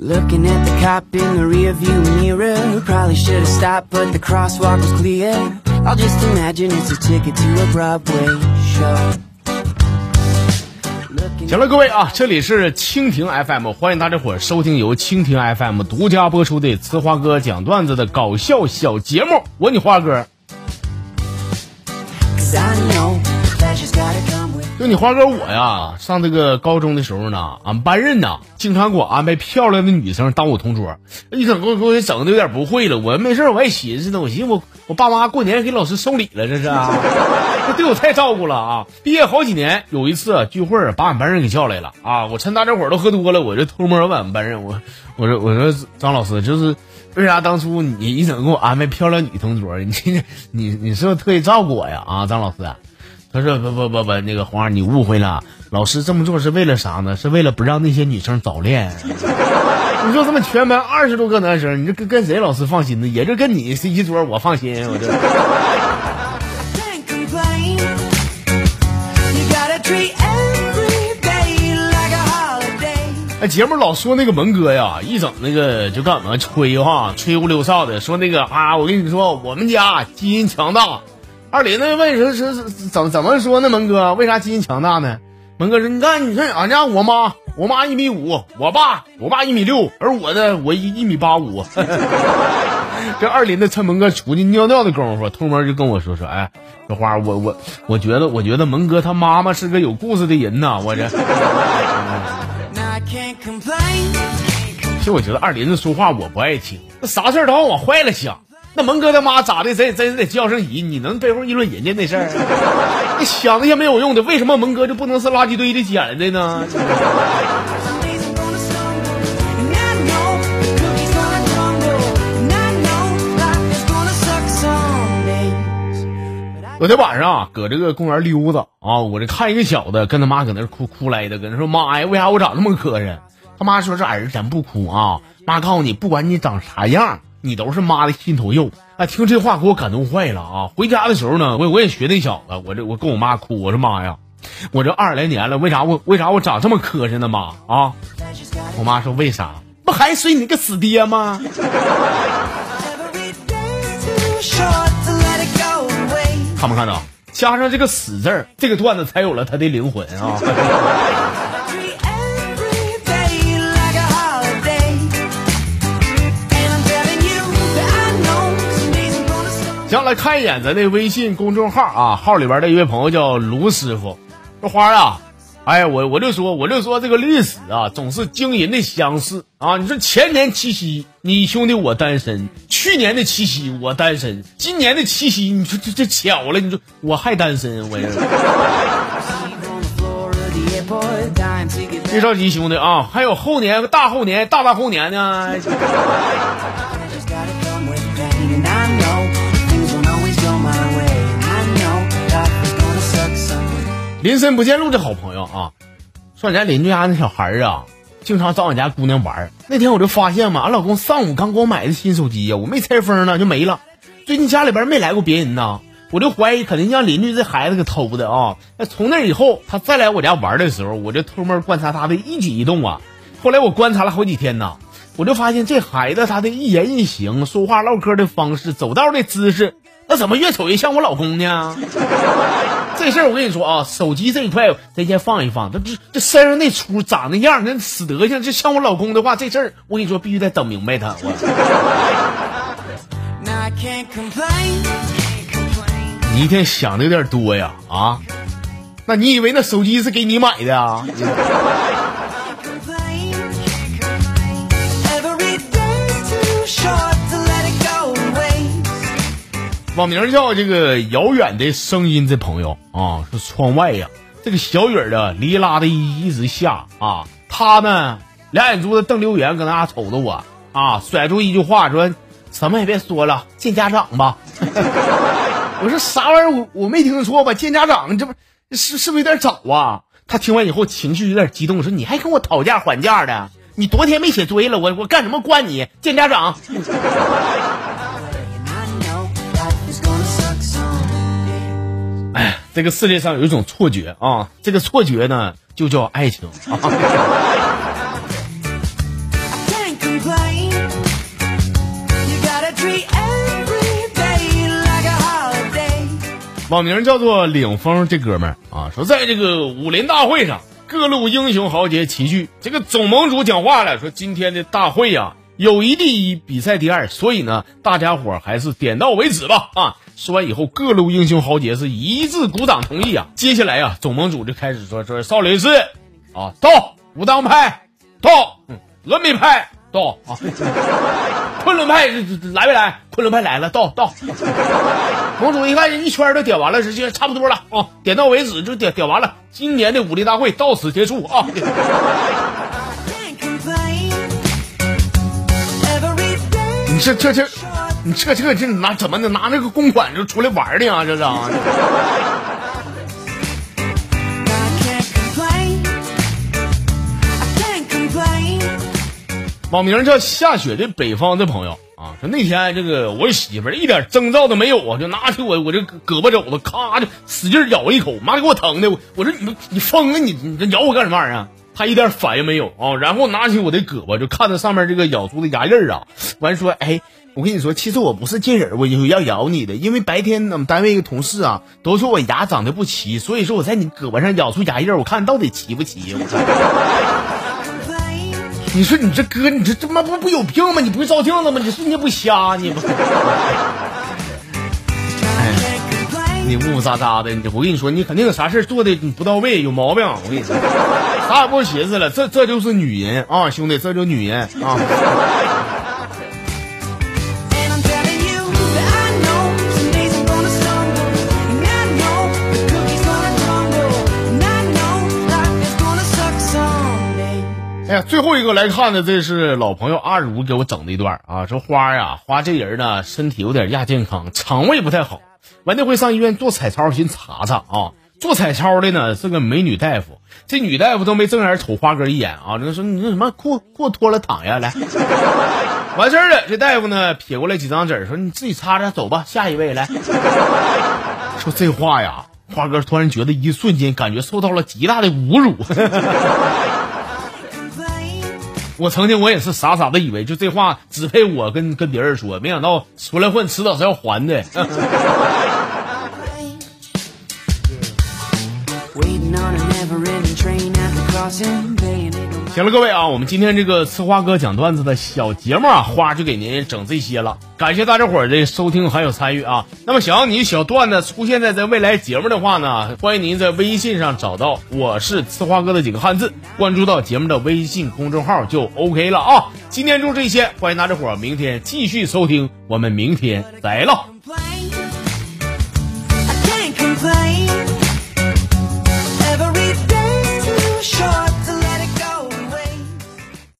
Looking at the cop in the rearview mirror. Probably should have stopped, but the crosswalk was clear. I'll just imagine it's a ticket to a Broadway show. 行了，各位啊，这里是蜻蜓 FM，欢迎大家伙收听由蜻蜓 FM 独家播出的《呲花哥讲段子》的搞笑小节目，我你花哥。就你花哥我呀，上这个高中的时候呢，俺班任呢，经常给我安排漂亮的女生当我同桌，你整给我给我整的有点不会了。我没事我还寻思呢，我寻思我我爸妈过年给老师送礼了，这是啊，这对我太照顾了啊！毕业好几年，有一次聚会把俺班任给叫来了啊，我趁大家伙都喝多了，我就偷摸问俺班任，我我说我说张老师，就是为啥当初你一整给我安排漂亮女同桌，你 你你是不是特意照顾我呀？啊，张老师。他说不不不不，那个黄儿你误会了，老师这么做是为了啥呢？是为了不让那些女生早恋。你说这么全班二十多个男生，你这跟跟谁老师放心呢？也就跟你是一桌，我放心。我这.哎，节目老说那个蒙哥呀，一整那个就干嘛吹哈，吹呼溜哨的，说那个啊，我跟你说，我们家基因强大。二林子问说是是怎怎么说呢？蒙哥为啥基因强大呢？蒙哥说，你看，你看俺家我妈，我妈一米五，我爸我爸一米六，而我呢，我一一米八五。这二林子趁蒙哥出去尿尿的功夫，偷摸就跟我说说，哎，小花我我我觉得我觉得蒙哥他妈妈是个有故事的人呐，我这。其实我觉得二林子说话我不爱听，那啥事儿都往往坏了想。那蒙哥他妈咋的，咱咱得叫声姨，你能背后议论人家那事儿？你想那些没有用的，为什么蒙哥就不能是垃圾堆里捡的呢？Some days I'm gonna stumble, and I know the cookie's gonna crumble, and I know life is gonna suck some days. 有天晚上啊，搁这个公园溜达啊，我这看一个小子跟他妈搁那哭哭来的，搁那说妈呀，为啥我长那么磕碜？他妈说这儿子咱不哭啊，妈告诉你，不管你长啥样，你都是妈的心头肉。哎，听这话给我感动坏了啊！回家的时候呢，我我也学那小子，我这我跟我妈哭，我说妈呀，我这二十来年了，为啥我为啥我长这么磕碜呢妈啊？我妈说为啥？不还随你个死爹吗. 看没看到？加上这个“死”字儿，这个段子才有了它的灵魂啊！行，来看一眼咱的微信公众号啊，号里边的一位朋友叫卢师傅，说花啊，哎，我我就说我就说这个历史啊，总是惊人的相似啊！你说前年七夕，你兄弟我单身；去年的七夕我单身，今年的七夕，你说这这巧了，你说我还单身，我这别着急，兄弟啊，还有后年、大后年、大大后年呢。林森不见路的好朋友啊，说俺家邻居家那小孩儿啊，经常找俺家姑娘玩。那天我就发现嘛，俺老公上午刚给我买的新手机呀，我没拆封呢就没了。最近家里边没来过别人呐，我就怀疑肯定让邻居这孩子给偷的啊。那从那以后，他再来我家玩的时候，我就偷摸观察他的一举一动啊。后来我观察了好几天呐，我就发现这孩子他的一言一行、说话唠嗑的方式、走道的姿势，那怎么越瞅越像我老公呢？这事儿我跟你说啊，手机这一块咱先放一放。这这这身上那出长那样，那死德行，就像我老公的话，这事儿我跟你说必须得整明白他。我.你一天想的有点多呀啊？那你以为那手机是给你买的啊？网名叫这个遥远的声音这朋友啊，是窗外呀，这个小雨儿啊，哩啦的一直下啊，他呢两眼珠子瞪溜圆，搁那瞅着我啊，甩出一句话说，什么也别说了，见家长吧。我说啥玩意儿？我我没听错吧？见家长，这不是是不是有点早啊？他听完以后情绪有点激动，说你还跟我讨价还价的？你多天没写作业了，我我干什么惯你？见家长。哎，这个世界上有一种错觉啊，这个错觉呢，就叫爱情。网名叫做“领风”这哥们儿啊，说在这个武林大会上，各路英雄豪杰齐聚。这个总盟主讲话了，说今天的大会呀，友谊第一，比赛第二，所以呢，大家伙儿还是点到为止吧啊。说完以后，各路英雄豪杰是一致鼓掌同意啊。接下来呀、总盟主就开始说说少林寺啊到，武当派到，嗯，峨眉派到啊，昆仑派来没来？昆仑派来了，到到。盟主一看一圈都点完了，直接差不多了啊，点到为止就点点完了。今年的武林大会到此结束啊 你这这这，你这这这拿怎么的拿那个公款就出来玩的啊？这是啊？网名叫下雪的北方的朋友啊，说那天这个我媳妇儿一点征兆都没有啊，就拿起我我这胳膊肘子，咔就使劲咬一口，妈给我疼的，我我说你你疯了，你你这咬我干什么玩意儿啊？她一点反应没有啊，然后拿起我的胳膊，就看着上面这个咬出的牙印儿啊，完说，哎，我跟你说，其实我不是见人，我就要咬你的，因为白天我们单位一个同事啊，都说我牙长得不齐，所以说我在你胳膊上咬出牙印，我看到底齐不齐？我看。Complain. 你说你这哥，你这他妈不不有病吗？你不会照镜子吗？你说你也不瞎，你不，I can't complain. 你呜呜喳喳的。我跟你说，你肯定有啥事做的不到位，有毛病。我跟你说，啥也不寻思了，这这就是女人啊，兄弟，这就是女人啊。哎呀，最后一个来看的，这是老朋友阿如给我整的一段啊，说花呀，花这人呢，身体有点亚健康，肠胃不太好，完那回上医院做彩超，寻查查啊。做彩超的呢是个美女大夫，这女大夫都没正眼瞅花哥一眼啊，就说你那什么裤裤脱了躺下来，完事儿了。这大夫呢撇过来几张纸，说你自己擦擦，走吧，下一位来。说这话呀，花哥突然觉得一瞬间感觉受到了极大的侮辱。我曾经我也是傻傻的以为就这话只配我跟跟别人说，没想到出来混迟早是要还的。行了，各位啊，我们今天这个呲花哥讲段子的小节目啊，花就给您整这些了。感谢大家伙儿的收听还有参与啊。那么，想要你小段子出现在在未来节目的话呢，欢迎您在微信上找到我是呲花哥的几个汉字，关注到节目的微信公众号就 OK 了啊。今天就这些，欢迎大家伙儿，明天继续收听，我们明天再唠。